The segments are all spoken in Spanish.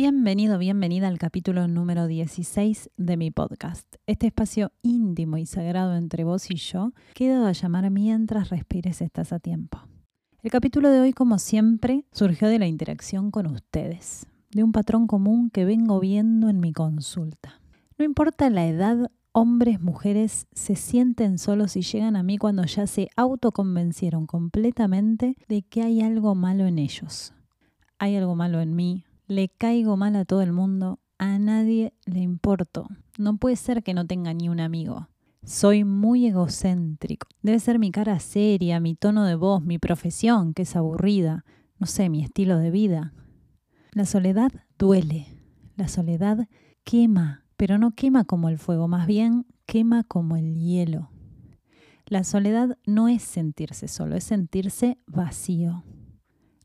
Bienvenido, bienvenida al capítulo número 16 de mi podcast. Este espacio íntimo y sagrado entre vos y yo queda a llamar mientras respires estás a tiempo. El capítulo de hoy, como siempre, surgió de la interacción con ustedes, de un patrón común que vengo viendo en mi consulta. No importa la edad, hombres, mujeres se sienten solos y llegan a mí cuando ya se autoconvencieron completamente de que hay algo malo en ellos. Hay algo malo en mí, le caigo mal a todo el mundo, a nadie le importo. No puede ser que no tenga ni un amigo. Soy muy egocéntrico. Debe ser mi cara seria, mi tono de voz, mi profesión, que es aburrida, no sé, mi estilo de vida. La soledad duele. La soledad quema, pero no quema como el fuego, más bien quema como el hielo. La soledad no es sentirse solo, es sentirse vacío.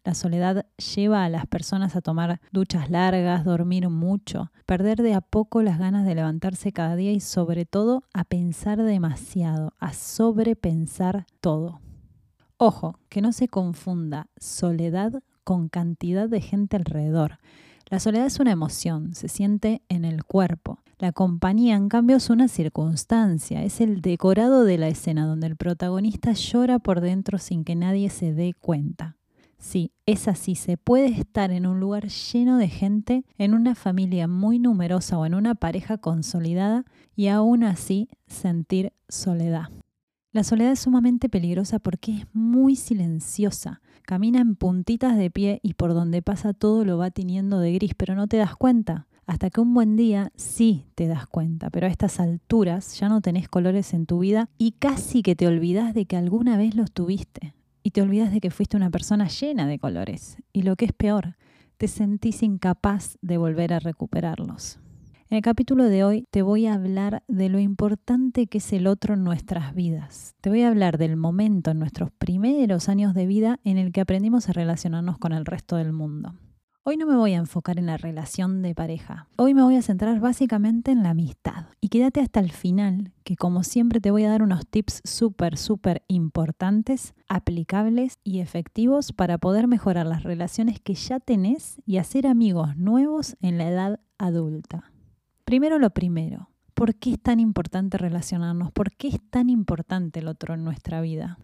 La soledad lleva a las personas a tomar duchas largas, dormir mucho, perder de a poco las ganas de levantarse cada día y sobre todo a pensar demasiado, a sobrepensar todo. Ojo, que no se confunda soledad con cantidad de gente alrededor. La soledad es una emoción, se siente en el cuerpo. La compañía, en cambio, es una circunstancia, es el decorado de la escena donde el protagonista llora por dentro sin que nadie se dé cuenta. Sí, es así. Se puede estar en un lugar lleno de gente, en una familia muy numerosa o en una pareja consolidada y aún así sentir soledad. La soledad es sumamente peligrosa porque es muy silenciosa. Camina en puntitas de pie y por donde pasa todo lo va teniendo de gris, pero no te das cuenta. Hasta que un buen día sí te das cuenta, pero a estas alturas ya no tenés colores en tu vida y casi que te olvidas de que alguna vez los tuviste y te olvidas de que fuiste una persona llena de colores. Y lo que es peor, te sentís incapaz de volver a recuperarlos. En el capítulo de hoy te voy a hablar de lo importante que es el otro en nuestras vidas. Te voy a hablar del momento en nuestros primeros años de vida en el que aprendimos a relacionarnos con el resto del mundo. Hoy no me voy a enfocar en la relación de pareja. Hoy me voy a centrar básicamente en la amistad. Y quédate hasta el final, que como siempre te voy a dar unos tips súper, súper importantes, aplicables y efectivos para poder mejorar las relaciones que ya tenés y hacer amigos nuevos en la edad adulta. Primero lo primero. ¿Por qué es tan importante relacionarnos? ¿Por qué es tan importante el otro en nuestra vida?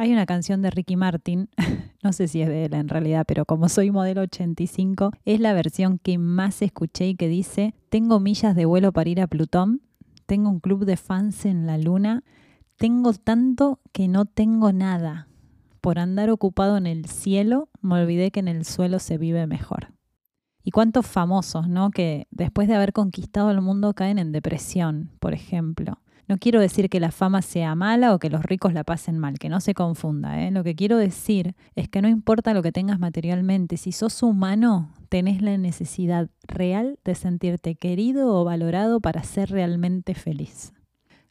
Hay una canción de Ricky Martin, no sé si es de él en realidad, pero como soy modelo 85, es la versión que más escuché y que dice, tengo millas de vuelo para ir a Plutón, tengo un club de fans en la luna, tengo tanto que no tengo nada. Por andar ocupado en el cielo, me olvidé que en el suelo se vive mejor. Y cuántos famosos, ¿no? Que después de haber conquistado el mundo caen en depresión, por ejemplo. No quiero decir que la fama sea mala o que los ricos la pasen mal, que no se confunda. ¿eh? Lo que quiero decir es que no importa lo que tengas materialmente, si sos humano, tenés la necesidad real de sentirte querido o valorado para ser realmente feliz.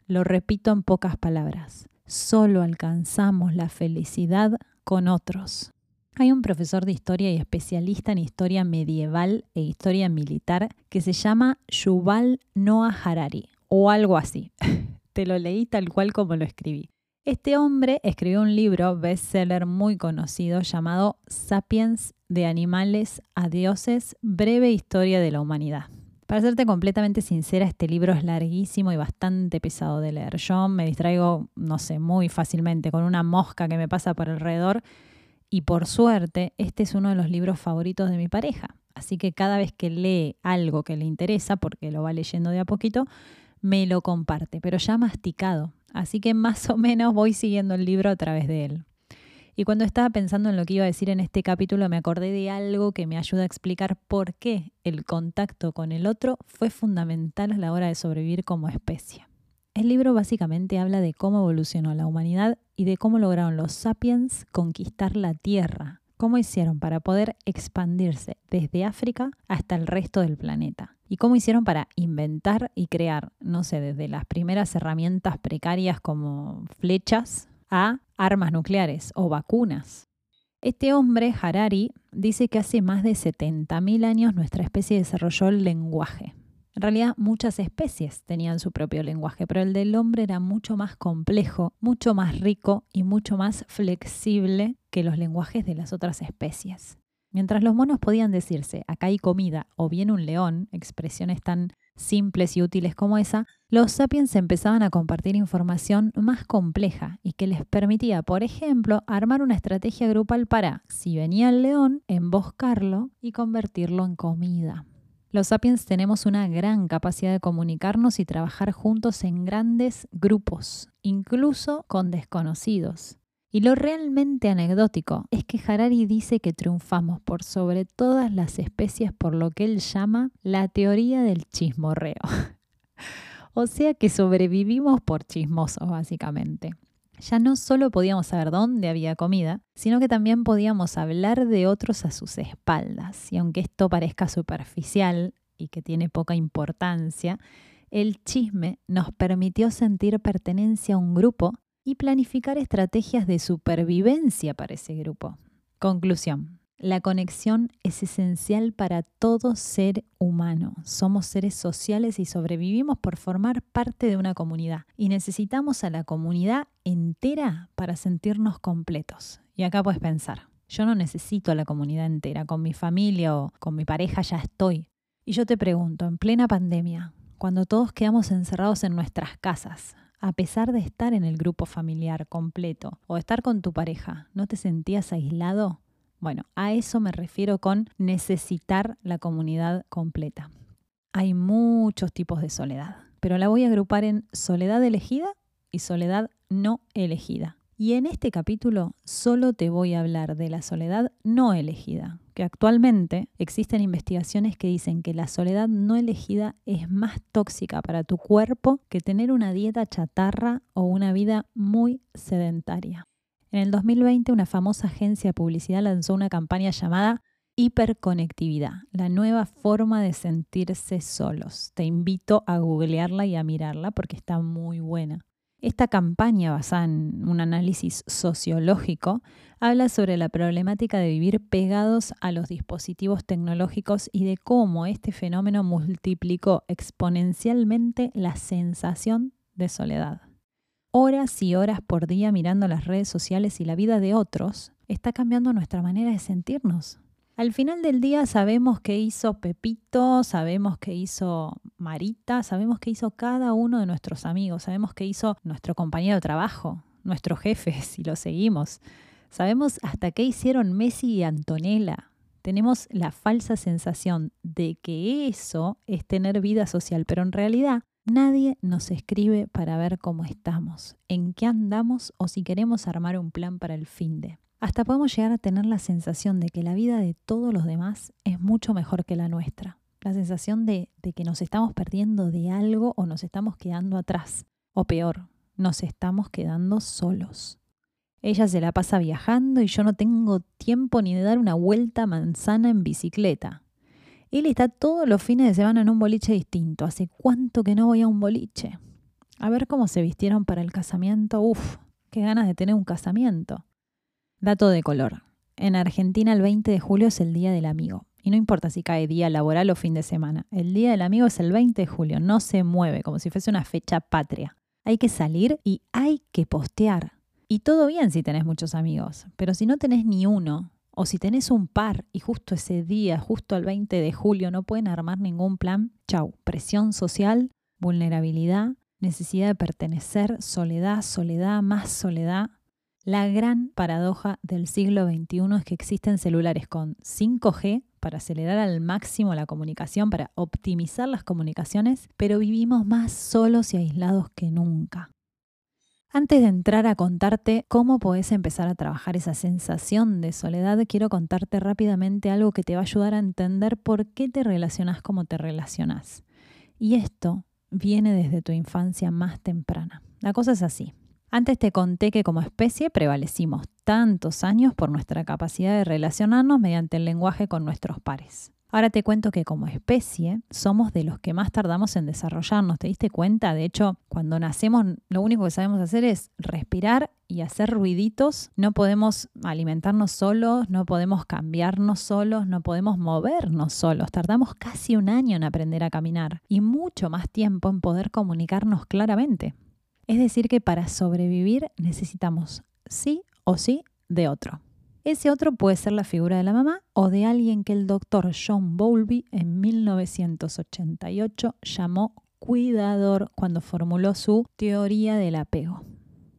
Lo repito en pocas palabras, solo alcanzamos la felicidad con otros. Hay un profesor de historia y especialista en historia medieval e historia militar que se llama Yuval Noah Harari o algo así. Te lo leí tal cual como lo escribí. Este hombre escribió un libro bestseller muy conocido llamado Sapiens de animales a dioses, breve historia de la humanidad. Para serte completamente sincera, este libro es larguísimo y bastante pesado de leer. Yo me distraigo, no sé, muy fácilmente con una mosca que me pasa por alrededor y por suerte este es uno de los libros favoritos de mi pareja. Así que cada vez que lee algo que le interesa, porque lo va leyendo de a poquito, me lo comparte, pero ya masticado. Así que más o menos voy siguiendo el libro a través de él. Y cuando estaba pensando en lo que iba a decir en este capítulo, me acordé de algo que me ayuda a explicar por qué el contacto con el otro fue fundamental a la hora de sobrevivir como especie. El libro básicamente habla de cómo evolucionó la humanidad y de cómo lograron los sapiens conquistar la Tierra, cómo hicieron para poder expandirse desde África hasta el resto del planeta y cómo hicieron para inventar y crear, no sé, desde las primeras herramientas precarias como flechas a armas nucleares o vacunas. Este hombre, Harari, dice que hace más de 70.000 años nuestra especie desarrolló el lenguaje. En realidad muchas especies tenían su propio lenguaje, pero el del hombre era mucho más complejo, mucho más rico y mucho más flexible que los lenguajes de las otras especies. Mientras los monos podían decirse acá hay comida o bien un león, expresiones tan simples y útiles como esa, los sapiens empezaban a compartir información más compleja y que les permitía, por ejemplo, armar una estrategia grupal para, si venía el león, emboscarlo y convertirlo en comida. Los sapiens tenemos una gran capacidad de comunicarnos y trabajar juntos en grandes grupos, incluso con desconocidos. Y lo realmente anecdótico es que Harari dice que triunfamos por sobre todas las especies por lo que él llama la teoría del chismorreo. o sea que sobrevivimos por chismosos, básicamente. Ya no solo podíamos saber dónde había comida, sino que también podíamos hablar de otros a sus espaldas. Y aunque esto parezca superficial y que tiene poca importancia, el chisme nos permitió sentir pertenencia a un grupo y planificar estrategias de supervivencia para ese grupo. Conclusión. La conexión es esencial para todo ser humano. Somos seres sociales y sobrevivimos por formar parte de una comunidad. Y necesitamos a la comunidad entera para sentirnos completos. Y acá puedes pensar, yo no necesito a la comunidad entera. Con mi familia o con mi pareja ya estoy. Y yo te pregunto, en plena pandemia, cuando todos quedamos encerrados en nuestras casas, a pesar de estar en el grupo familiar completo o estar con tu pareja, ¿no te sentías aislado? Bueno, a eso me refiero con necesitar la comunidad completa. Hay muchos tipos de soledad, pero la voy a agrupar en soledad elegida y soledad no elegida. Y en este capítulo solo te voy a hablar de la soledad no elegida, que actualmente existen investigaciones que dicen que la soledad no elegida es más tóxica para tu cuerpo que tener una dieta chatarra o una vida muy sedentaria. En el 2020 una famosa agencia de publicidad lanzó una campaña llamada Hiperconectividad, la nueva forma de sentirse solos. Te invito a googlearla y a mirarla porque está muy buena. Esta campaña, basada en un análisis sociológico, habla sobre la problemática de vivir pegados a los dispositivos tecnológicos y de cómo este fenómeno multiplicó exponencialmente la sensación de soledad. Horas y horas por día mirando las redes sociales y la vida de otros está cambiando nuestra manera de sentirnos. Al final del día sabemos qué hizo Pepito, sabemos qué hizo Marita, sabemos qué hizo cada uno de nuestros amigos, sabemos qué hizo nuestro compañero de trabajo, nuestro jefe, si lo seguimos. Sabemos hasta qué hicieron Messi y Antonella. Tenemos la falsa sensación de que eso es tener vida social, pero en realidad nadie nos escribe para ver cómo estamos, en qué andamos o si queremos armar un plan para el fin de. Hasta podemos llegar a tener la sensación de que la vida de todos los demás es mucho mejor que la nuestra. La sensación de, que nos estamos perdiendo de algo o nos estamos quedando atrás. O peor, nos estamos quedando solos. Ella se la pasa viajando y yo no tengo tiempo ni de dar una vuelta manzana en bicicleta. Él está todos los fines de semana en un boliche distinto. ¿Hace cuánto que no voy a un boliche? A ver cómo se vistieron para el casamiento. Uf, qué ganas de tener un casamiento. Dato de color. En Argentina el 20 de julio es el Día del Amigo. Y no importa si cae día laboral o fin de semana. El Día del Amigo es el 20 de julio. No se mueve, como si fuese una fecha patria. Hay que salir y hay que postear. Y todo bien si tenés muchos amigos. Pero si no tenés ni uno, o si tenés un par y justo ese día, justo el 20 de julio, no pueden armar ningún plan, chau. Presión social, vulnerabilidad, necesidad de pertenecer, soledad, soledad, más soledad la gran paradoja del siglo XXI es que existen celulares con 5G para acelerar al máximo la comunicación, para optimizar las comunicaciones, pero vivimos más solos y aislados que nunca. Antes de entrar a contarte cómo podés empezar a trabajar esa sensación de soledad, quiero contarte rápidamente algo que te va a ayudar a entender por qué te relacionas como te relacionas. Y esto viene desde tu infancia más temprana. La cosa es así. Antes te conté que como especie prevalecimos tantos años por nuestra capacidad de relacionarnos mediante el lenguaje con nuestros pares. Ahora te cuento que como especie somos de los que más tardamos en desarrollarnos. ¿Te diste cuenta? De hecho, cuando nacemos lo único que sabemos hacer es respirar y hacer ruiditos. No podemos alimentarnos solos, no podemos cambiarnos solos, no podemos movernos solos. Tardamos casi un año en aprender a caminar y mucho más tiempo en poder comunicarnos claramente. Es decir, que para sobrevivir necesitamos sí o sí de otro. Ese otro puede ser la figura de la mamá o de alguien que el doctor John Bowlby en 1988 llamó cuidador cuando formuló su teoría del apego.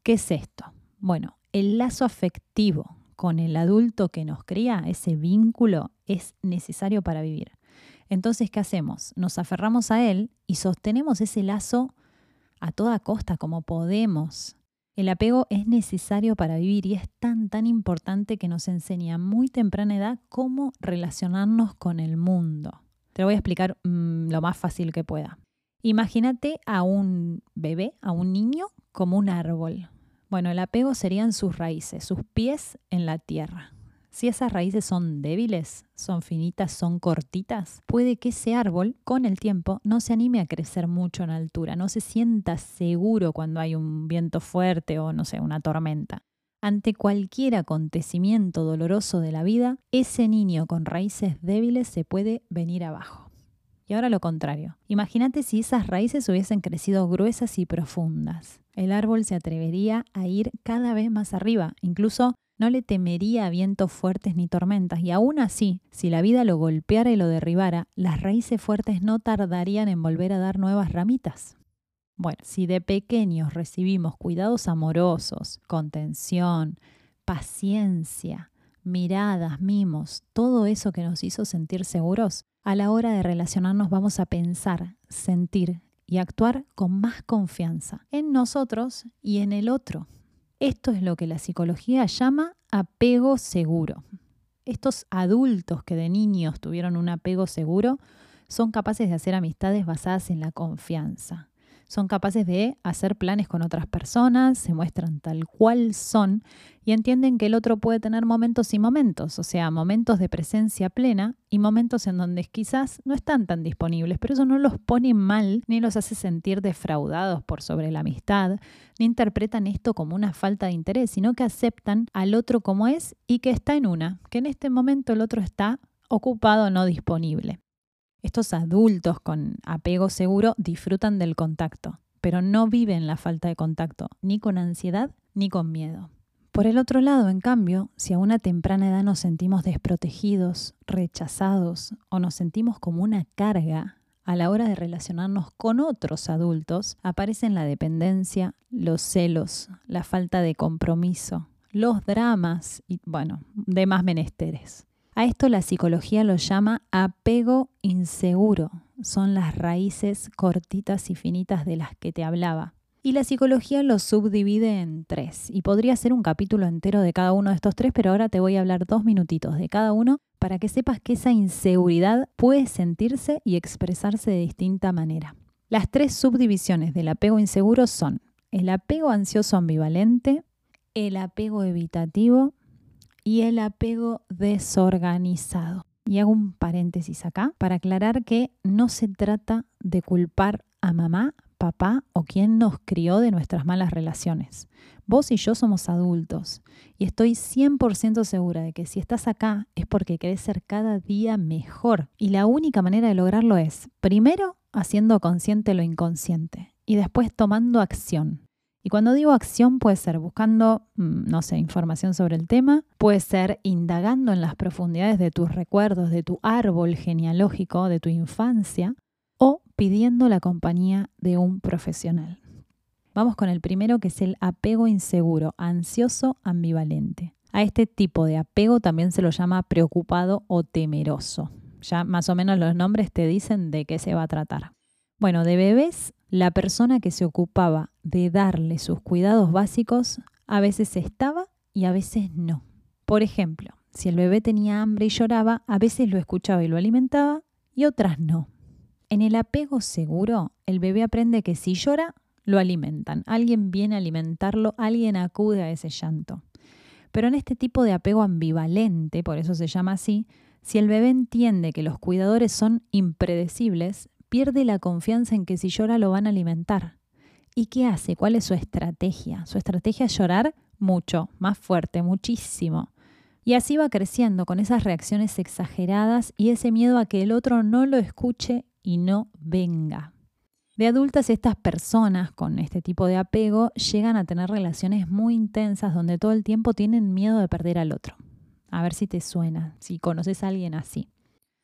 ¿Qué es esto? Bueno, el lazo afectivo con el adulto que nos cría, ese vínculo, es necesario para vivir. Entonces, ¿qué hacemos? Nos aferramos a él y sostenemos ese lazo a toda costa como podemos. El apego es necesario para vivir y es tan, tan importante que nos enseña a muy temprana edad cómo relacionarnos con el mundo. Te lo voy a explicar mm, lo más fácil que pueda. Imagínate a un bebé, a un niño, como un árbol. Bueno, el apego serían sus raíces, sus pies en la tierra. Si esas raíces son débiles, son finitas, son cortitas, puede que ese árbol con el tiempo no se anime a crecer mucho en altura, no se sienta seguro cuando hay un viento fuerte o no sé, una tormenta. Ante cualquier acontecimiento doloroso de la vida, ese niño con raíces débiles se puede venir abajo. Y ahora lo contrario. Imagínate si esas raíces hubiesen crecido gruesas y profundas. El árbol se atrevería a ir cada vez más arriba, incluso no le temería a vientos fuertes ni tormentas, y aún así, si la vida lo golpeara y lo derribara, las raíces fuertes no tardarían en volver a dar nuevas ramitas. Bueno, si de pequeños recibimos cuidados amorosos, contención, paciencia, miradas, mimos, todo eso que nos hizo sentir seguros, a la hora de relacionarnos vamos a pensar, sentir y actuar con más confianza en nosotros y en el otro. Esto es lo que la psicología llama apego seguro. Estos adultos que de niños tuvieron un apego seguro son capaces de hacer amistades basadas en la confianza son capaces de hacer planes con otras personas, se muestran tal cual son y entienden que el otro puede tener momentos y momentos, o sea, momentos de presencia plena y momentos en donde quizás no están tan disponibles, pero eso no los pone mal ni los hace sentir defraudados por sobre la amistad, ni interpretan esto como una falta de interés, sino que aceptan al otro como es y que está en una, que en este momento el otro está ocupado no disponible. Estos adultos con apego seguro disfrutan del contacto, pero no viven la falta de contacto, ni con ansiedad ni con miedo. Por el otro lado, en cambio, si a una temprana edad nos sentimos desprotegidos, rechazados o nos sentimos como una carga a la hora de relacionarnos con otros adultos, aparecen la dependencia, los celos, la falta de compromiso, los dramas y, bueno, demás menesteres. A esto la psicología lo llama apego inseguro. Son las raíces cortitas y finitas de las que te hablaba. Y la psicología lo subdivide en tres. Y podría ser un capítulo entero de cada uno de estos tres, pero ahora te voy a hablar dos minutitos de cada uno para que sepas que esa inseguridad puede sentirse y expresarse de distinta manera. Las tres subdivisiones del apego inseguro son el apego ansioso ambivalente, el apego evitativo y el apego desorganizado. Y hago un paréntesis acá para aclarar que no se trata de culpar a mamá, papá o quien nos crió de nuestras malas relaciones. Vos y yo somos adultos y estoy 100% segura de que si estás acá es porque querés ser cada día mejor. Y la única manera de lograrlo es, primero, haciendo consciente lo inconsciente y después tomando acción. Y cuando digo acción puede ser buscando, mm, no sé, información sobre el tema, puede ser indagando en las profundidades de tus recuerdos, de tu árbol genealógico, de tu infancia, o pidiendo la compañía de un profesional. Vamos con el primero que es el apego inseguro, ansioso ambivalente. A este tipo de apego también se lo llama preocupado o temeroso. Ya más o menos los nombres te dicen de qué se va a tratar. Bueno, de bebés la persona que se ocupaba de darle sus cuidados básicos a veces estaba y a veces no. Por ejemplo, si el bebé tenía hambre y lloraba, a veces lo escuchaba y lo alimentaba y otras no. En el apego seguro, el bebé aprende que si llora, lo alimentan. Alguien viene a alimentarlo, alguien acude a ese llanto. Pero en este tipo de apego ambivalente, por eso se llama así, si el bebé entiende que los cuidadores son impredecibles, pierde la confianza en que si llora lo van a alimentar. ¿Y qué hace? ¿Cuál es su estrategia? Su estrategia es llorar mucho, más fuerte, muchísimo. Y así va creciendo con esas reacciones exageradas y ese miedo a que el otro no lo escuche y no venga. De adultas estas personas con este tipo de apego llegan a tener relaciones muy intensas donde todo el tiempo tienen miedo de perder al otro. A ver si te suena, si conoces a alguien así.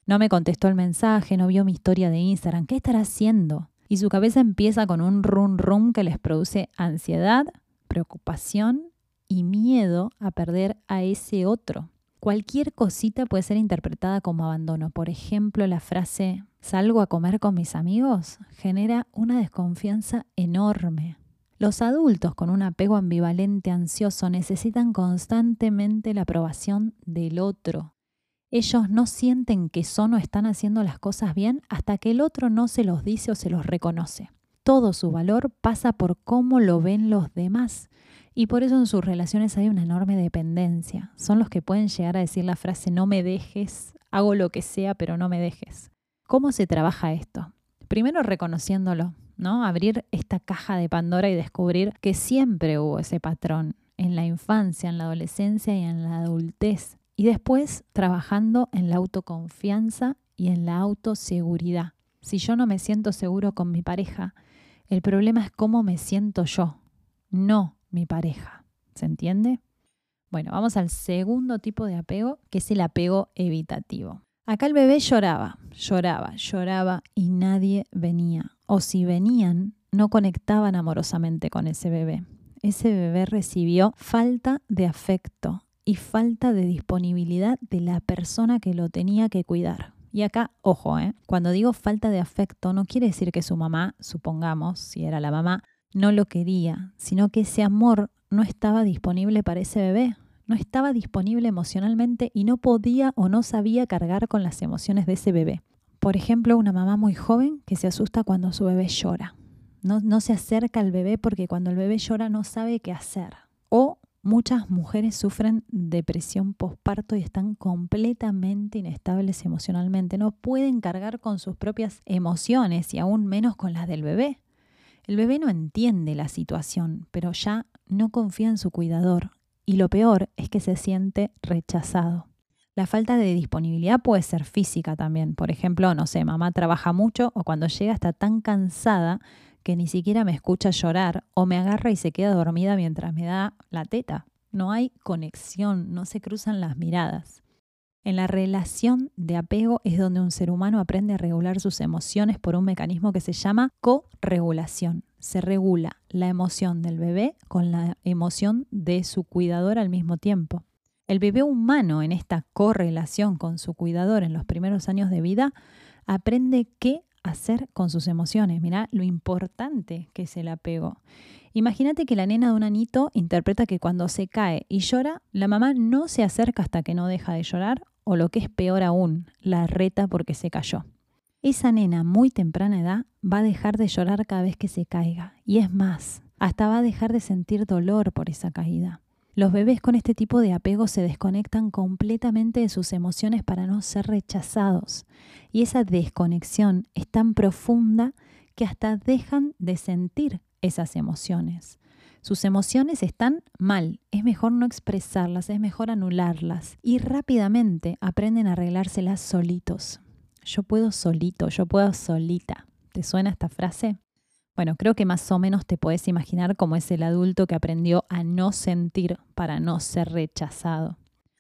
No me contestó el mensaje, no vio mi historia de Instagram. ¿Qué estará haciendo? Y su cabeza empieza con un rum rum que les produce ansiedad, preocupación y miedo a perder a ese otro. Cualquier cosita puede ser interpretada como abandono. Por ejemplo, la frase salgo a comer con mis amigos genera una desconfianza enorme. Los adultos con un apego ambivalente ansioso necesitan constantemente la aprobación del otro. Ellos no sienten que son o están haciendo las cosas bien hasta que el otro no se los dice o se los reconoce. Todo su valor pasa por cómo lo ven los demás y por eso en sus relaciones hay una enorme dependencia. Son los que pueden llegar a decir la frase no me dejes, hago lo que sea, pero no me dejes. ¿Cómo se trabaja esto? Primero reconociéndolo, ¿no? Abrir esta caja de Pandora y descubrir que siempre hubo ese patrón en la infancia, en la adolescencia y en la adultez. Y después trabajando en la autoconfianza y en la autoseguridad. Si yo no me siento seguro con mi pareja, el problema es cómo me siento yo, no mi pareja. ¿Se entiende? Bueno, vamos al segundo tipo de apego, que es el apego evitativo. Acá el bebé lloraba, lloraba, lloraba y nadie venía. O si venían, no conectaban amorosamente con ese bebé. Ese bebé recibió falta de afecto y falta de disponibilidad de la persona que lo tenía que cuidar. Y acá, ojo, ¿eh? cuando digo falta de afecto, no quiere decir que su mamá, supongamos, si era la mamá, no lo quería, sino que ese amor no estaba disponible para ese bebé, no estaba disponible emocionalmente y no podía o no sabía cargar con las emociones de ese bebé. Por ejemplo, una mamá muy joven que se asusta cuando su bebé llora. No, no se acerca al bebé porque cuando el bebé llora no sabe qué hacer. O muchas mujeres sufren depresión postparto y están completamente inestables emocionalmente. No pueden cargar con sus propias emociones y aún menos con las del bebé. El bebé no entiende la situación, pero ya no confía en su cuidador y lo peor es que se siente rechazado. La falta de disponibilidad puede ser física también. Por ejemplo, no sé, mamá trabaja mucho o cuando llega está tan cansada que ni siquiera me escucha llorar o me agarra y se queda dormida mientras me da la teta. No hay conexión, no se cruzan las miradas. En la relación de apego es donde un ser humano aprende a regular sus emociones por un mecanismo que se llama co-regulación se regula la emoción del bebé con la emoción de su cuidador al mismo tiempo. El bebé humano en esta correlación con su cuidador en los primeros años de vida aprende qué hacer con sus emociones. Mirá lo importante que es el apego. Imagínate que la nena de un anito interpreta que cuando se cae y llora, la mamá no se acerca hasta que no deja de llorar o lo que es peor aún, la reta porque se cayó esa nena muy temprana edad va a dejar de llorar cada vez que se caiga. Y es más, hasta va a dejar de sentir dolor por esa caída. Los bebés con este tipo de apego se desconectan completamente de sus emociones para no ser rechazados. Y esa desconexión es tan profunda que hasta dejan de sentir esas emociones. Sus emociones están mal, es mejor no expresarlas, es mejor anularlas y rápidamente aprenden a arreglárselas solitos yo puedo solito, yo puedo solita. ¿Te suena esta frase? Bueno, creo que más o menos te puedes imaginar cómo es el adulto que aprendió a no sentir para no ser rechazado.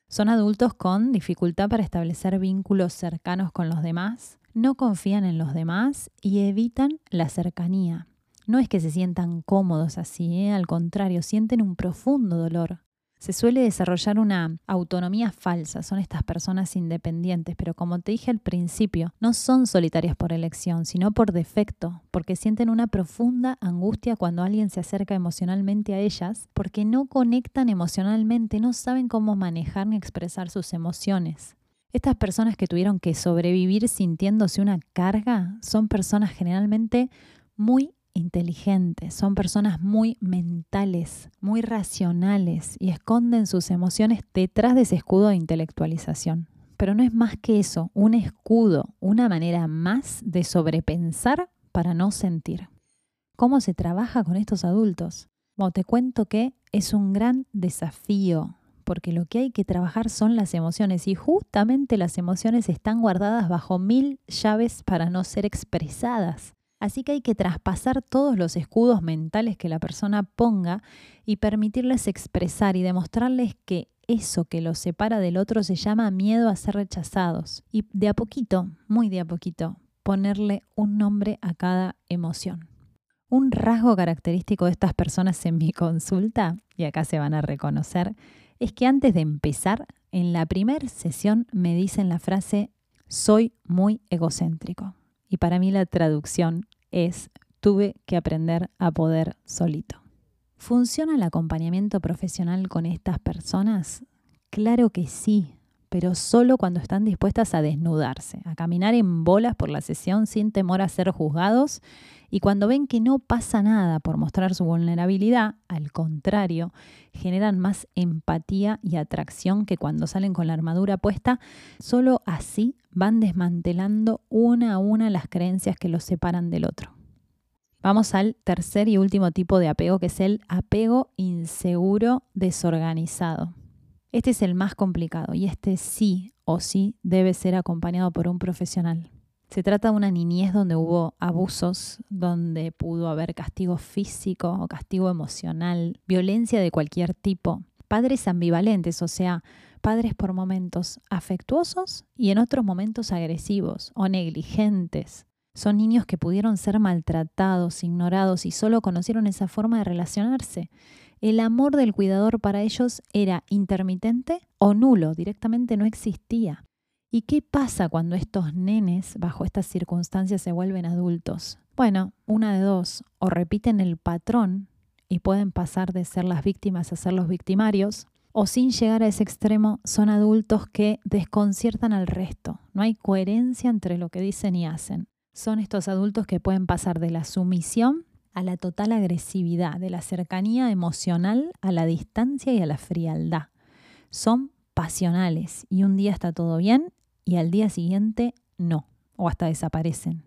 Son adultos con dificultad para establecer vínculos cercanos con los demás, no confían en los demás y evitan la cercanía. No es que se sientan cómodos así, ¿eh? al contrario, sienten un profundo dolor se suele desarrollar una autonomía falsa, son estas personas independientes, pero como te dije al principio, no son solitarias por elección, sino por defecto, porque sienten una profunda angustia cuando alguien se acerca emocionalmente a ellas, porque no conectan emocionalmente, no saben cómo manejar ni expresar sus emociones. Estas personas que tuvieron que sobrevivir sintiéndose una carga son personas generalmente muy inteligentes, son personas muy mentales, muy racionales y esconden sus emociones detrás de ese escudo de intelectualización. Pero no es más que eso, un escudo, una manera más de sobrepensar para no sentir. ¿Cómo se trabaja con estos adultos? Bueno, te cuento que es un gran desafío, porque lo que hay que trabajar son las emociones y justamente las emociones están guardadas bajo mil llaves para no ser expresadas. Así que hay que traspasar todos los escudos mentales que la persona ponga y permitirles expresar y demostrarles que eso que los separa del otro se llama miedo a ser rechazados. Y de a poquito, muy de a poquito, ponerle un nombre a cada emoción. Un rasgo característico de estas personas en mi consulta, y acá se van a reconocer, es que antes de empezar, en la primera sesión me dicen la frase soy muy egocéntrico. Y para mí la traducción es tuve que aprender a poder solito. ¿Funciona el acompañamiento profesional con estas personas? Claro que sí, pero solo cuando están dispuestas a desnudarse, a caminar en bolas por la sesión sin temor a ser juzgados y cuando ven que no pasa nada por mostrar su vulnerabilidad, al contrario, generan más empatía y atracción que cuando salen con la armadura puesta, solo así van desmantelando una a una las creencias que los separan del otro. Vamos al tercer y último tipo de apego, que es el apego inseguro desorganizado. Este es el más complicado y este sí o sí debe ser acompañado por un profesional. Se trata de una niñez donde hubo abusos, donde pudo haber castigo físico o castigo emocional, violencia de cualquier tipo, padres ambivalentes, o sea, padres por momentos afectuosos y en otros momentos agresivos o negligentes. Son niños que pudieron ser maltratados, ignorados y solo conocieron esa forma de relacionarse. El amor del cuidador para ellos era intermitente o nulo, directamente no existía. ¿Y qué pasa cuando estos nenes, bajo estas circunstancias, se vuelven adultos? Bueno, una de dos, o repiten el patrón y pueden pasar de ser las víctimas a ser los victimarios, o sin llegar a ese extremo son adultos que desconciertan al resto. No hay coherencia entre lo que dicen y hacen. Son estos adultos que pueden pasar de la sumisión a la total agresividad, de la cercanía emocional a la distancia y a la frialdad. Son pasionales y un día está todo bien y al día siguiente no, o hasta desaparecen.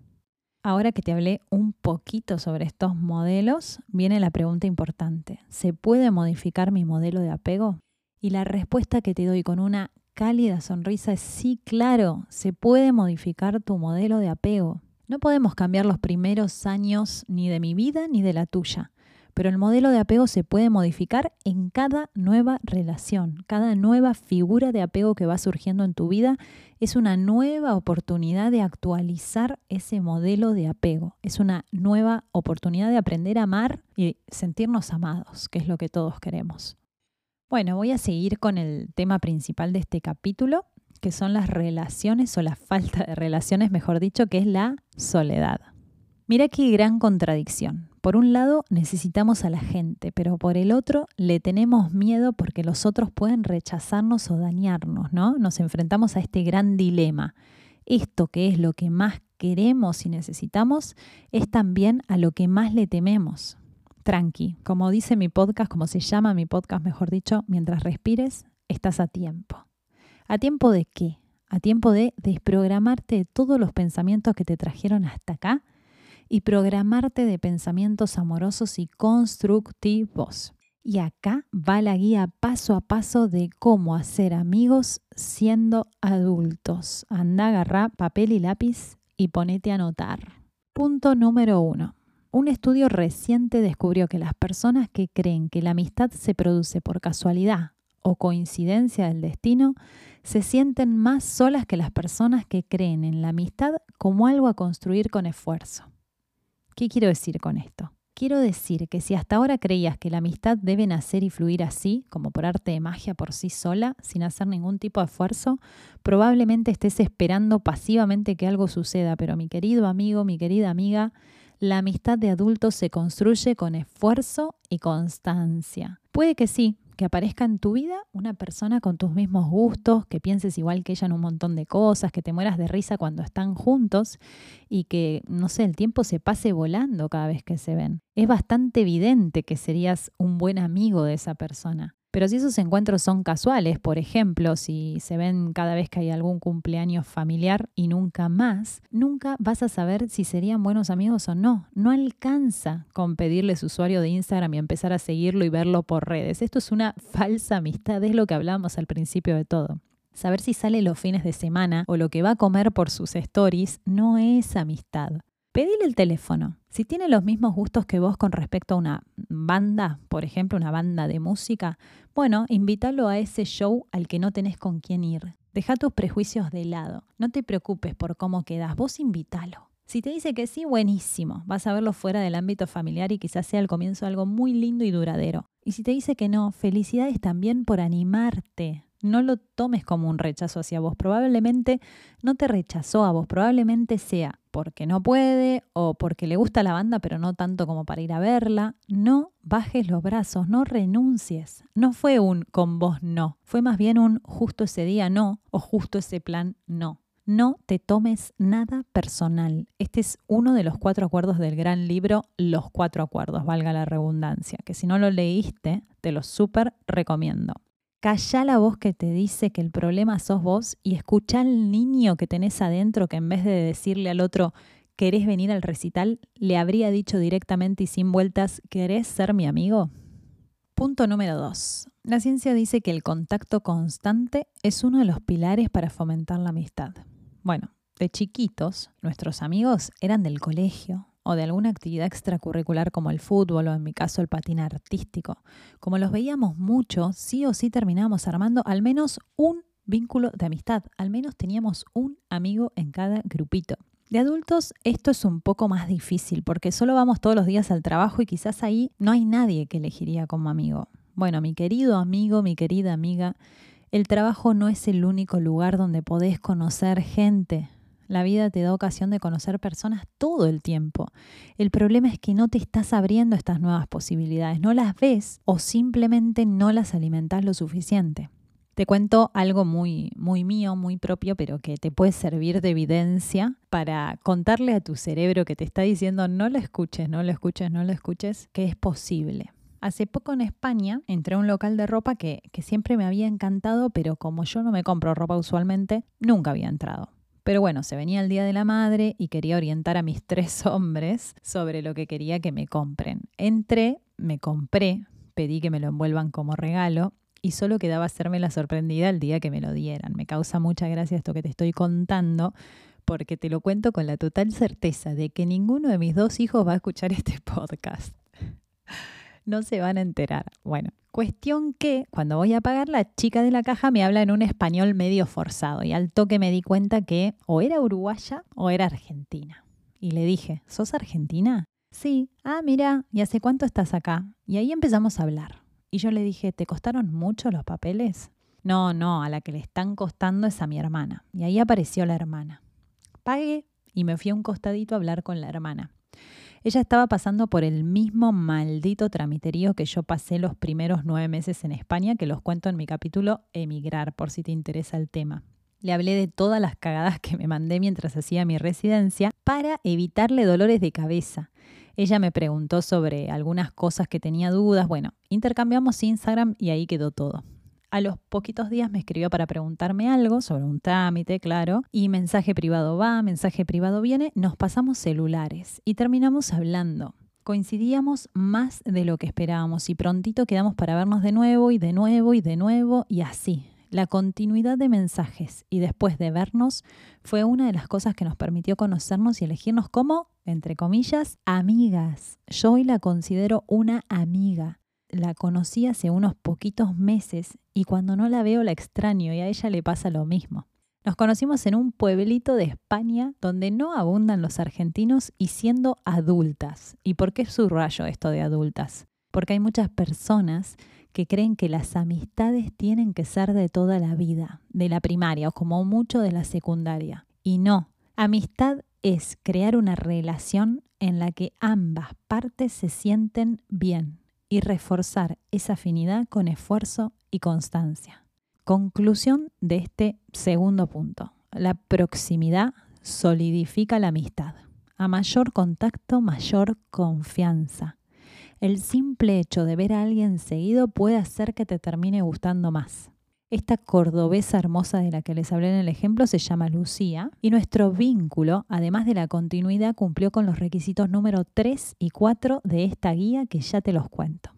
Ahora que te hablé un poquito sobre estos modelos, viene la pregunta importante. ¿Se puede modificar mi modelo de apego? Y la respuesta que te doy con una cálida sonrisa es sí, claro, se puede modificar tu modelo de apego. No podemos cambiar los primeros años ni de mi vida ni de la tuya pero el modelo de apego se puede modificar en cada nueva relación, cada nueva figura de apego que va surgiendo en tu vida es una nueva oportunidad de actualizar ese modelo de apego, es una nueva oportunidad de aprender a amar y sentirnos amados, que es lo que todos queremos. Bueno, voy a seguir con el tema principal de este capítulo, que son las relaciones o la falta de relaciones, mejor dicho, que es la soledad. Mira qué gran contradicción. Por un lado necesitamos a la gente, pero por el otro le tenemos miedo porque los otros pueden rechazarnos o dañarnos, ¿no? Nos enfrentamos a este gran dilema. Esto que es lo que más queremos y necesitamos es también a lo que más le tememos. Tranqui, como dice mi podcast, como se llama mi podcast, mejor dicho, mientras respires, estás a tiempo. ¿A tiempo de qué? A tiempo de desprogramarte de todos los pensamientos que te trajeron hasta acá y programarte de pensamientos amorosos y constructivos. Y acá va la guía paso a paso de cómo hacer amigos siendo adultos. Anda, agarra papel y lápiz y ponete a anotar. Punto número uno. Un estudio reciente descubrió que las personas que creen que la amistad se produce por casualidad o coincidencia del destino se sienten más solas que las personas que creen en la amistad como algo a construir con esfuerzo. ¿Qué quiero decir con esto? Quiero decir que si hasta ahora creías que la amistad debe nacer y fluir así, como por arte de magia por sí sola, sin hacer ningún tipo de esfuerzo, probablemente estés esperando pasivamente que algo suceda, pero mi querido amigo, mi querida amiga, la amistad de adultos se construye con esfuerzo y constancia. Puede que sí, que aparezca en tu vida una persona con tus mismos gustos, que pienses igual que ella en un montón de cosas, que te mueras de risa cuando están juntos y que, no sé, el tiempo se pase volando cada vez que se ven. Es bastante evidente que serías un buen amigo de esa persona. Pero si esos encuentros son casuales, por ejemplo, si se ven cada vez que hay algún cumpleaños familiar y nunca más, nunca vas a saber si serían buenos amigos o no. No alcanza con pedirle su usuario de Instagram y empezar a seguirlo y verlo por redes. Esto es una falsa amistad, es lo que hablamos al principio de todo. Saber si sale los fines de semana o lo que va a comer por sus stories no es amistad. Pedile el teléfono. Si tiene los mismos gustos que vos con respecto a una banda, por ejemplo, una banda de música, bueno, invítalo a ese show al que no tenés con quién ir. Deja tus prejuicios de lado. No te preocupes por cómo quedas. Vos invítalo. Si te dice que sí, buenísimo. Vas a verlo fuera del ámbito familiar y quizás sea el comienzo de algo muy lindo y duradero. Y si te dice que no, felicidades también por animarte. No lo tomes como un rechazo hacia vos. Probablemente no te rechazó a vos. Probablemente sea porque no puede o porque le gusta la banda pero no tanto como para ir a verla. No bajes los brazos, no renuncies. No fue un con vos no. Fue más bien un justo ese día no o justo ese plan no. No te tomes nada personal. Este es uno de los cuatro acuerdos del gran libro Los cuatro acuerdos, valga la redundancia, que si no lo leíste, te lo súper recomiendo. Calla la voz que te dice que el problema sos vos y escucha al niño que tenés adentro que en vez de decirle al otro, ¿querés venir al recital? le habría dicho directamente y sin vueltas, ¿querés ser mi amigo? Punto número dos. La ciencia dice que el contacto constante es uno de los pilares para fomentar la amistad. Bueno, de chiquitos, nuestros amigos eran del colegio o de alguna actividad extracurricular como el fútbol o en mi caso el patín artístico. Como los veíamos mucho, sí o sí terminábamos armando al menos un vínculo de amistad, al menos teníamos un amigo en cada grupito. De adultos esto es un poco más difícil porque solo vamos todos los días al trabajo y quizás ahí no hay nadie que elegiría como amigo. Bueno, mi querido amigo, mi querida amiga, el trabajo no es el único lugar donde podés conocer gente. La vida te da ocasión de conocer personas todo el tiempo. El problema es que no te estás abriendo estas nuevas posibilidades, no las ves o simplemente no las alimentas lo suficiente. Te cuento algo muy, muy mío, muy propio, pero que te puede servir de evidencia para contarle a tu cerebro que te está diciendo no lo escuches, no lo escuches, no lo escuches, que es posible. Hace poco en España entré a un local de ropa que, que siempre me había encantado, pero como yo no me compro ropa usualmente, nunca había entrado. Pero bueno, se venía el Día de la Madre y quería orientar a mis tres hombres sobre lo que quería que me compren. Entré, me compré, pedí que me lo envuelvan como regalo y solo quedaba hacerme la sorprendida el día que me lo dieran. Me causa mucha gracia esto que te estoy contando porque te lo cuento con la total certeza de que ninguno de mis dos hijos va a escuchar este podcast no se van a enterar. Bueno, cuestión que cuando voy a pagar, la chica de la caja me habla en un español medio forzado y al toque me di cuenta que o era uruguaya o era argentina. Y le dije, ¿sos argentina? Sí, ah, mira, ¿y hace cuánto estás acá? Y ahí empezamos a hablar. Y yo le dije, ¿te costaron mucho los papeles? No, no, a la que le están costando es a mi hermana. Y ahí apareció la hermana. Pagué y me fui a un costadito a hablar con la hermana. Ella estaba pasando por el mismo maldito tramiterío que yo pasé los primeros nueve meses en España, que los cuento en mi capítulo Emigrar, por si te interesa el tema. Le hablé de todas las cagadas que me mandé mientras hacía mi residencia para evitarle dolores de cabeza. Ella me preguntó sobre algunas cosas que tenía dudas. Bueno, intercambiamos Instagram y ahí quedó todo. A los poquitos días me escribió para preguntarme algo sobre un trámite, claro, y mensaje privado va, mensaje privado viene, nos pasamos celulares y terminamos hablando. Coincidíamos más de lo que esperábamos y prontito quedamos para vernos de nuevo y de nuevo y de nuevo y así. La continuidad de mensajes y después de vernos fue una de las cosas que nos permitió conocernos y elegirnos como, entre comillas, amigas. Yo hoy la considero una amiga la conocí hace unos poquitos meses y cuando no la veo la extraño y a ella le pasa lo mismo. Nos conocimos en un pueblito de España donde no abundan los argentinos y siendo adultas. ¿Y por qué subrayo esto de adultas? Porque hay muchas personas que creen que las amistades tienen que ser de toda la vida, de la primaria o como mucho de la secundaria. Y no, amistad es crear una relación en la que ambas partes se sienten bien, y reforzar esa afinidad con esfuerzo y constancia. Conclusión de este segundo punto. La proximidad solidifica la amistad. A mayor contacto, mayor confianza. El simple hecho de ver a alguien seguido puede hacer que te termine gustando más. Esta cordobesa hermosa de la que les hablé en el ejemplo se llama Lucía y nuestro vínculo, además de la continuidad, cumplió con los requisitos número 3 y 4 de esta guía que ya te los cuento.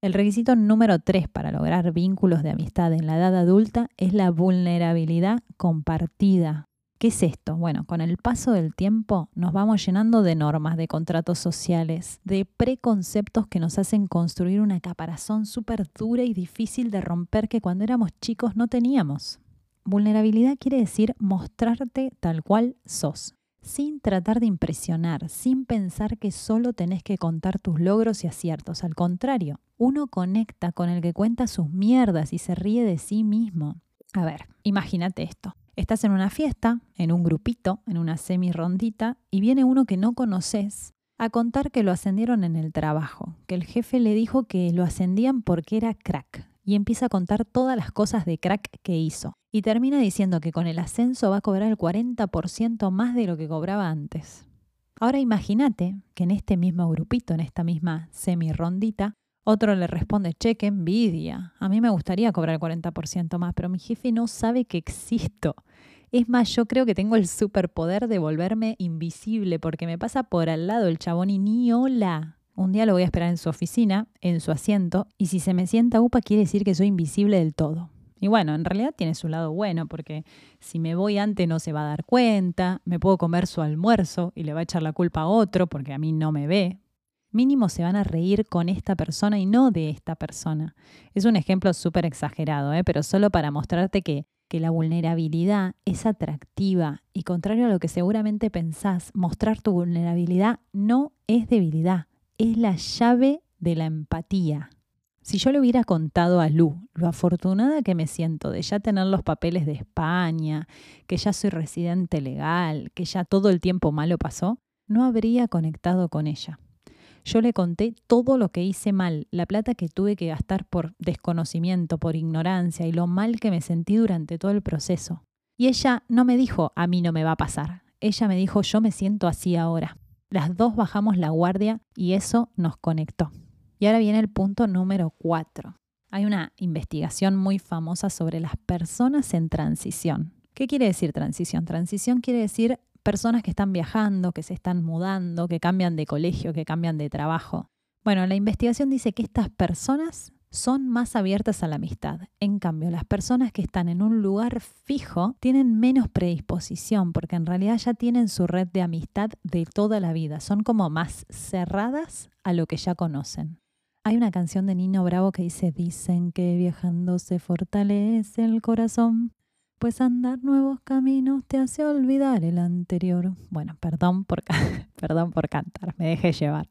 El requisito número 3 para lograr vínculos de amistad en la edad adulta es la vulnerabilidad compartida. ¿Qué es esto? Bueno, con el paso del tiempo nos vamos llenando de normas, de contratos sociales, de preconceptos que nos hacen construir una caparazón súper dura y difícil de romper que cuando éramos chicos no teníamos. Vulnerabilidad quiere decir mostrarte tal cual sos, sin tratar de impresionar, sin pensar que solo tenés que contar tus logros y aciertos. Al contrario, uno conecta con el que cuenta sus mierdas y se ríe de sí mismo. A ver, imagínate esto. Estás en una fiesta, en un grupito, en una semi-rondita, y viene uno que no conoces a contar que lo ascendieron en el trabajo, que el jefe le dijo que lo ascendían porque era crack, y empieza a contar todas las cosas de crack que hizo. Y termina diciendo que con el ascenso va a cobrar el 40% más de lo que cobraba antes. Ahora imagínate que en este mismo grupito, en esta misma semi-rondita, otro le responde, che, qué envidia. A mí me gustaría cobrar el 40% más, pero mi jefe no sabe que existo. Es más, yo creo que tengo el superpoder de volverme invisible porque me pasa por al lado el chabón y ni hola. Un día lo voy a esperar en su oficina, en su asiento, y si se me sienta upa quiere decir que soy invisible del todo. Y bueno, en realidad tiene su lado bueno, porque si me voy antes no se va a dar cuenta, me puedo comer su almuerzo y le va a echar la culpa a otro porque a mí no me ve, mínimo se van a reír con esta persona y no de esta persona. Es un ejemplo súper exagerado, ¿eh? pero solo para mostrarte que, que la vulnerabilidad es atractiva y contrario a lo que seguramente pensás, mostrar tu vulnerabilidad no es debilidad, es la llave de la empatía. Si yo le hubiera contado a Lu lo afortunada que me siento de ya tener los papeles de España, que ya soy residente legal, que ya todo el tiempo malo pasó, no habría conectado con ella. Yo le conté todo lo que hice mal, la plata que tuve que gastar por desconocimiento, por ignorancia y lo mal que me sentí durante todo el proceso. Y ella no me dijo, a mí no me va a pasar. Ella me dijo, yo me siento así ahora. Las dos bajamos la guardia y eso nos conectó. Y ahora viene el punto número cuatro. Hay una investigación muy famosa sobre las personas en transición. ¿Qué quiere decir transición? Transición quiere decir personas que están viajando, que se están mudando, que cambian de colegio, que cambian de trabajo. Bueno, la investigación dice que estas personas son más abiertas a la amistad. En cambio, las personas que están en un lugar fijo tienen menos predisposición porque en realidad ya tienen su red de amistad de toda la vida. Son como más cerradas a lo que ya conocen. Hay una canción de Nino Bravo que dice, dicen que viajando se fortalece el corazón pues andar nuevos caminos te hace olvidar el anterior. Bueno, perdón por, perdón por cantar, me dejé llevar.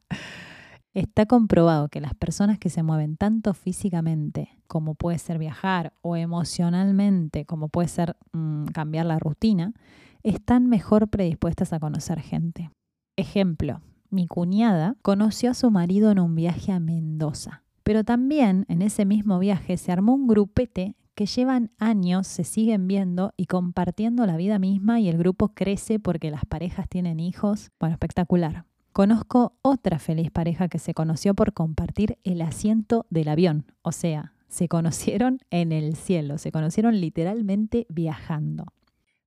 Está comprobado que las personas que se mueven tanto físicamente como puede ser viajar o emocionalmente como puede ser mm, cambiar la rutina, están mejor predispuestas a conocer gente. Ejemplo, mi cuñada conoció a su marido en un viaje a Mendoza, pero también en ese mismo viaje se armó un grupete que llevan años, se siguen viendo y compartiendo la vida misma y el grupo crece porque las parejas tienen hijos. Bueno, espectacular. Conozco otra feliz pareja que se conoció por compartir el asiento del avión, o sea, se conocieron en el cielo, se conocieron literalmente viajando.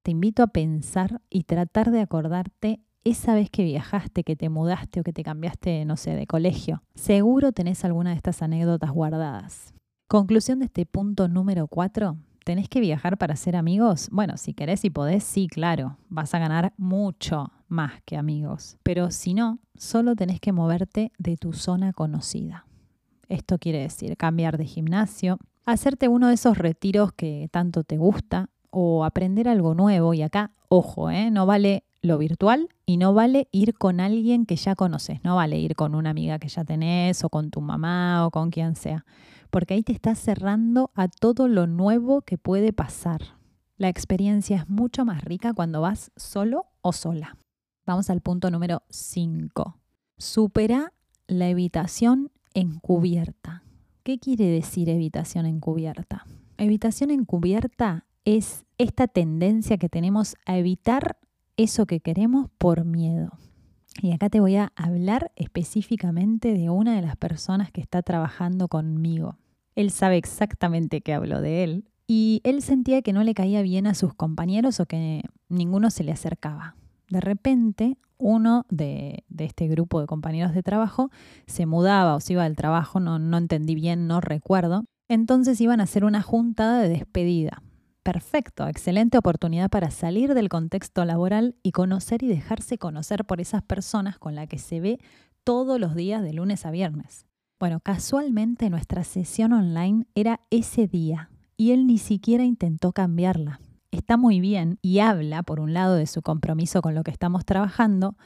Te invito a pensar y tratar de acordarte esa vez que viajaste, que te mudaste o que te cambiaste, no sé, de colegio. Seguro tenés alguna de estas anécdotas guardadas. Conclusión de este punto número 4. ¿Tenés que viajar para ser amigos? Bueno, si querés y podés, sí, claro. Vas a ganar mucho más que amigos. Pero si no, solo tenés que moverte de tu zona conocida. Esto quiere decir cambiar de gimnasio, hacerte uno de esos retiros que tanto te gusta o aprender algo nuevo. Y acá, ojo, ¿eh? no vale lo virtual y no vale ir con alguien que ya conoces, no vale ir con una amiga que ya tenés o con tu mamá o con quien sea porque ahí te estás cerrando a todo lo nuevo que puede pasar. La experiencia es mucho más rica cuando vas solo o sola. Vamos al punto número 5. Supera la evitación encubierta. ¿Qué quiere decir evitación encubierta? Evitación encubierta es esta tendencia que tenemos a evitar eso que queremos por miedo. Y acá te voy a hablar específicamente de una de las personas que está trabajando conmigo. Él sabe exactamente qué hablo de él y él sentía que no le caía bien a sus compañeros o que ninguno se le acercaba. De repente, uno de, este grupo de compañeros de trabajo se mudaba o se iba del trabajo, no, no entendí bien, no recuerdo. Entonces iban a hacer una juntada de despedida. perfecto, excelente oportunidad para salir del contexto laboral y conocer y dejarse conocer por esas personas con las que se ve todos los días de lunes a viernes. Bueno, casualmente nuestra sesión online era ese día y él ni siquiera intentó cambiarla. Está muy bien y habla, por un lado, de su compromiso con lo que estamos trabajando,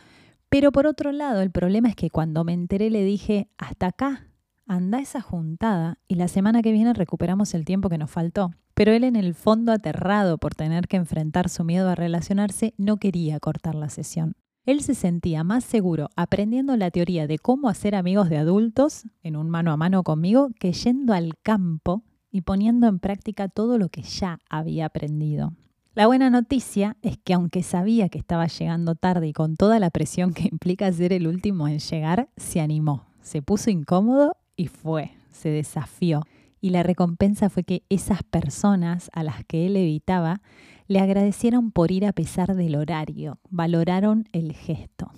pero por otro lado, el problema es que cuando me enteré le dije, hasta acá, anda esa juntada y la semana que viene recuperamos el tiempo que nos faltó. Pero él en el fondo aterrado por tener que enfrentar su miedo a relacionarse, no quería cortar la sesión. Él se sentía más seguro aprendiendo la teoría de cómo hacer amigos de adultos en un mano a mano conmigo que yendo al campo y poniendo en práctica todo lo que ya había aprendido. La buena noticia es que aunque sabía que estaba llegando tarde y con toda la presión que implica ser el último en llegar, se animó, se puso incómodo y fue, se desafió. Y la recompensa fue que esas personas a las que él evitaba le agradecieron por ir a pesar del horario, valoraron el gesto.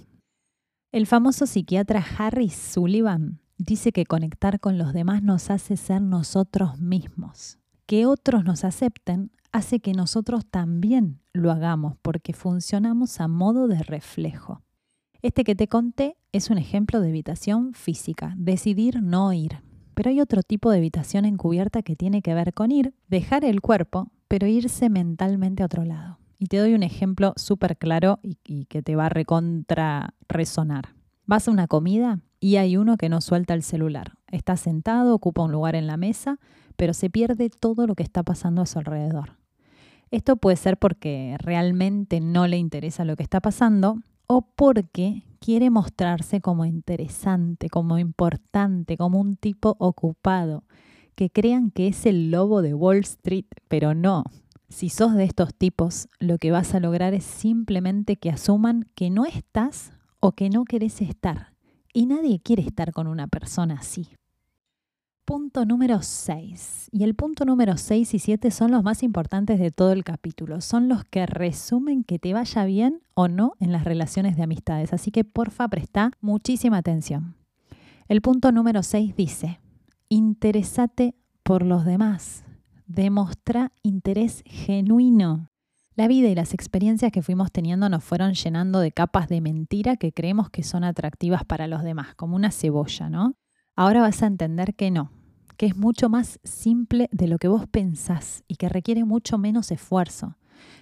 El famoso psiquiatra Harry Sullivan dice que conectar con los demás nos hace ser nosotros mismos. Que otros nos acepten hace que nosotros también lo hagamos porque funcionamos a modo de reflejo. Este que te conté es un ejemplo de evitación física, decidir no ir. Pero hay otro tipo de evitación encubierta que tiene que ver con ir, dejar el cuerpo, pero irse mentalmente a otro lado. Y te doy un ejemplo súper claro y, que te va a recontra resonar. Vas a una comida y hay uno que no suelta el celular. Está sentado, ocupa un lugar en la mesa, pero se pierde todo lo que está pasando a su alrededor. Esto puede ser porque realmente no le interesa lo que está pasando o porque quiere mostrarse como interesante, como importante, como un tipo ocupado, que crean que es el lobo de Wall Street, pero no. Si sos de estos tipos, lo que vas a lograr es simplemente que asuman que no estás o que no querés estar. Y nadie quiere estar con una persona así punto número 6. Y el punto número 6 y 7 son los más importantes de todo el capítulo. Son los que resumen que te vaya bien o no en las relaciones de amistades. Así que porfa, presta muchísima atención. El punto número 6 dice, interesate por los demás. Demostra interés genuino. La vida y las experiencias que fuimos teniendo nos fueron llenando de capas de mentira que creemos que son atractivas para los demás, como una cebolla, ¿no? Ahora vas a entender que no, que es mucho más simple de lo que vos pensás y que requiere mucho menos esfuerzo.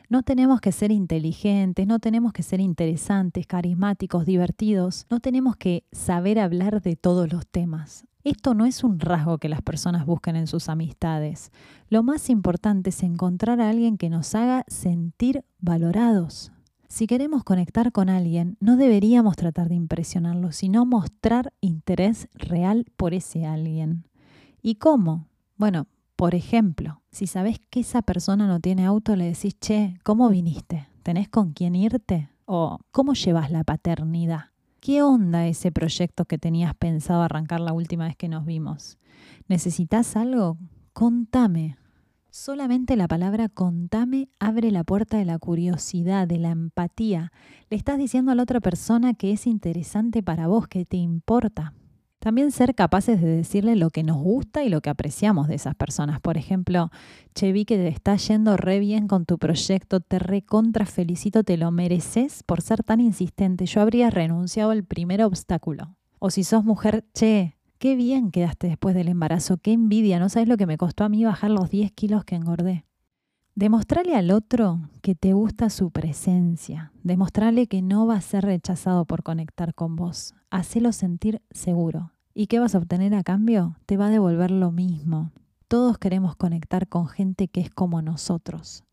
No tenemos que ser inteligentes, no tenemos que ser interesantes, carismáticos, divertidos, no tenemos que saber hablar de todos los temas. Esto no es un rasgo que las personas busquen en sus amistades. Lo más importante es encontrar a alguien que nos haga sentir valorados. Si queremos conectar con alguien, no deberíamos tratar de impresionarlo, sino mostrar interés real por ese alguien. ¿Y cómo? Bueno, por ejemplo, si sabes que esa persona no tiene auto, le decís, che, ¿cómo viniste? ¿Tenés con quién irte? ¿O cómo llevas la paternidad? ¿Qué onda ese proyecto que tenías pensado arrancar la última vez que nos vimos? ¿Necesitas algo? Contame. Solamente la palabra contame abre la puerta de la curiosidad, de la empatía. Le estás diciendo a la otra persona que es interesante para vos, que te importa. También ser capaces de decirle lo que nos gusta y lo que apreciamos de esas personas. Por ejemplo, che, vi que te está yendo re bien con tu proyecto, te recontra felicito, te lo mereces por ser tan insistente. Yo habría renunciado al primer obstáculo. O si sos mujer, che, qué bien quedaste después del embarazo, qué envidia, no sabes lo que me costó a mí bajar los 10 kilos que engordé. Demostrarle al otro que te gusta su presencia. Demostrarle que no va a ser rechazado por conectar con vos. Hacelo sentir seguro. ¿Y qué vas a obtener a cambio? Te va a devolver lo mismo. Todos queremos conectar con gente que es como nosotros.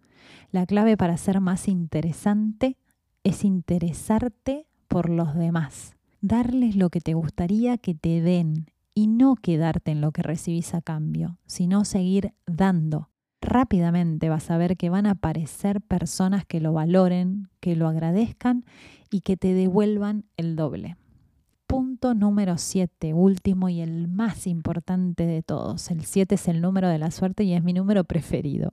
La clave para ser más interesante es interesarte por los demás, darles lo que te gustaría que te den y no quedarte en lo que recibís a cambio, sino seguir dando. Rápidamente vas a ver que van a aparecer personas que lo valoren, que lo agradezcan y que te devuelvan el doble punto número 7, último y el más importante de todos. El 7 es el número de la suerte y es mi número preferido.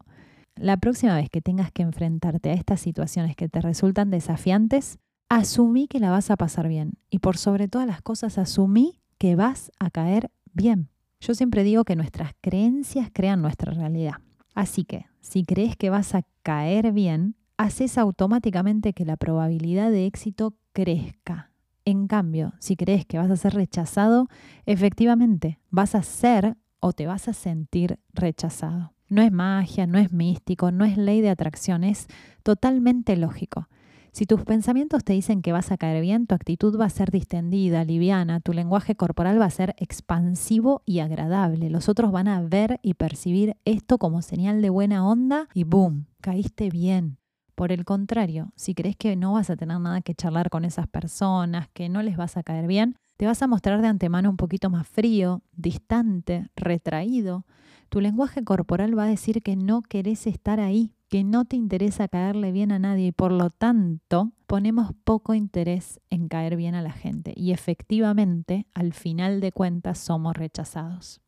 La próxima vez que tengas que enfrentarte a estas situaciones que te resultan desafiantes, asumí que la vas a pasar bien y por sobre todas las cosas asumí que vas a caer bien. Yo siempre digo que nuestras creencias crean nuestra realidad. Así que, si crees que vas a caer bien, haces automáticamente que la probabilidad de éxito crezca. En cambio, si crees que vas a ser rechazado, efectivamente vas a ser o te vas a sentir rechazado. No es magia, no es místico, no es ley de atracción, es totalmente lógico. Si tus pensamientos te dicen que vas a caer bien, tu actitud va a ser distendida, liviana, tu lenguaje corporal va a ser expansivo y agradable. Los otros van a ver y percibir esto como señal de buena onda y ¡boom! Caíste bien. Por el contrario, si crees que no vas a tener nada que charlar con esas personas, que no les vas a caer bien, te vas a mostrar de antemano un poquito más frío, distante, retraído. Tu lenguaje corporal va a decir que no querés estar ahí, que no te interesa caerle bien a nadie y por lo tanto ponemos poco interés en caer bien a la gente y efectivamente al final de cuentas somos rechazados.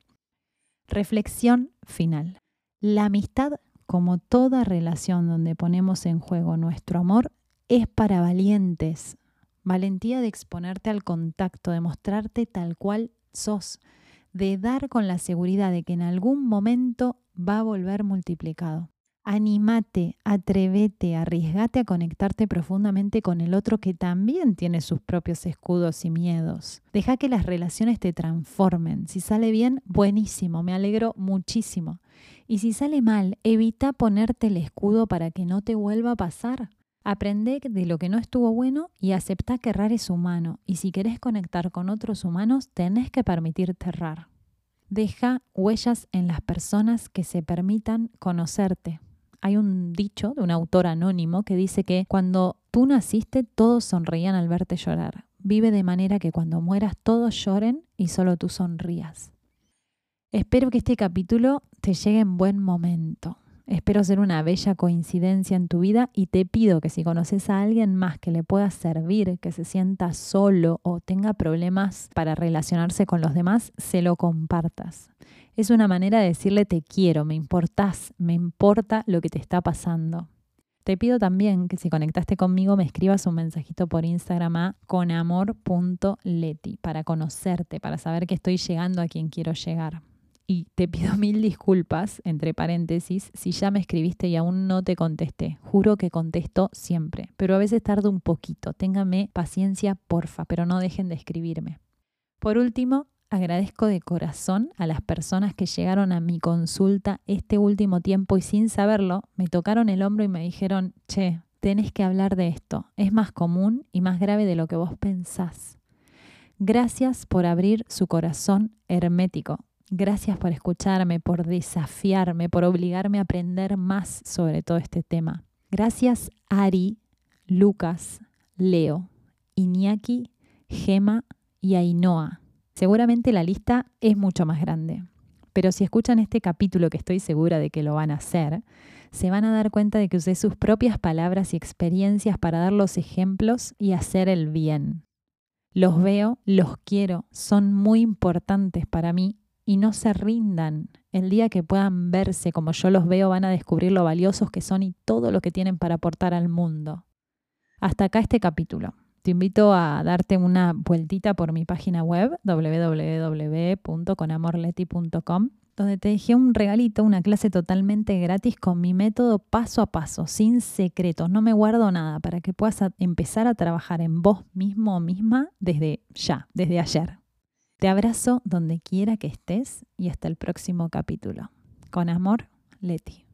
Reflexión final. La amistad, como toda relación donde ponemos en juego nuestro amor, es para valientes. Valentía de exponerte al contacto, de mostrarte tal cual sos, de dar con la seguridad de que en algún momento va a volver multiplicado. Anímate, atrévete, arriesgate a conectarte profundamente con el otro que también tiene sus propios escudos y miedos. Deja que las relaciones te transformen. Si sale bien, buenísimo, me alegro muchísimo. Y si sale mal, evita ponerte el escudo para que no te vuelva a pasar. Aprende de lo que no estuvo bueno y acepta que errar es humano. Y si querés conectar con otros humanos, tenés que permitirte errar. Deja huellas en las personas que se permitan conocerte hay un dicho de un autor anónimo que dice que cuando tú naciste todos sonreían al verte llorar. Vive de manera que cuando mueras todos lloren y solo tú sonrías. Espero que este capítulo te llegue en buen momento. Espero ser una bella coincidencia en tu vida y te pido que si conoces a alguien más que le pueda servir, que se sienta solo o tenga problemas para relacionarse con los demás, se lo compartas. Es una manera de decirle te quiero, me importás, me importa lo que te está pasando. Te pido también que si conectaste conmigo me escribas un mensajito por Instagram a conamor.leti para conocerte, para saber que estoy llegando a quien quiero llegar. Y te pido mil disculpas, entre paréntesis, si ya me escribiste y aún no te contesté. Juro que contesto siempre, pero a veces tardo un poquito. Téngame paciencia, porfa, pero no dejen de escribirme. Por último, Agradezco de corazón a las personas que llegaron a mi consulta este último tiempo y sin saberlo me tocaron el hombro y me dijeron, che, tenés que hablar de esto, es más común y más grave de lo que vos pensás. Gracias por abrir su corazón hermético. Gracias por escucharme, por desafiarme, por obligarme a aprender más sobre todo este tema. Gracias Ari, Lucas, Leo, Iñaki, Gema y Ainhoa Seguramente la lista es mucho más grande, pero si escuchan este capítulo, que estoy segura de que lo van a hacer, se van a dar cuenta de que usé sus propias palabras y experiencias para dar los ejemplos y hacer el bien. Los veo, los quiero, son muy importantes para mí y no se rindan. El día que puedan verse como yo los veo van a descubrir lo valiosos que son y todo lo que tienen para aportar al mundo. Hasta acá este capítulo. Te invito a darte una vueltita por mi página web www.conamorleti.com donde te dejé un regalito, una clase totalmente gratis con mi método paso a paso, sin secretos, no me guardo nada, para que puedas empezar a trabajar en vos mismo o misma desde ya, desde ayer. Te abrazo donde quiera que estés y hasta el próximo capítulo. Con amor, Leti.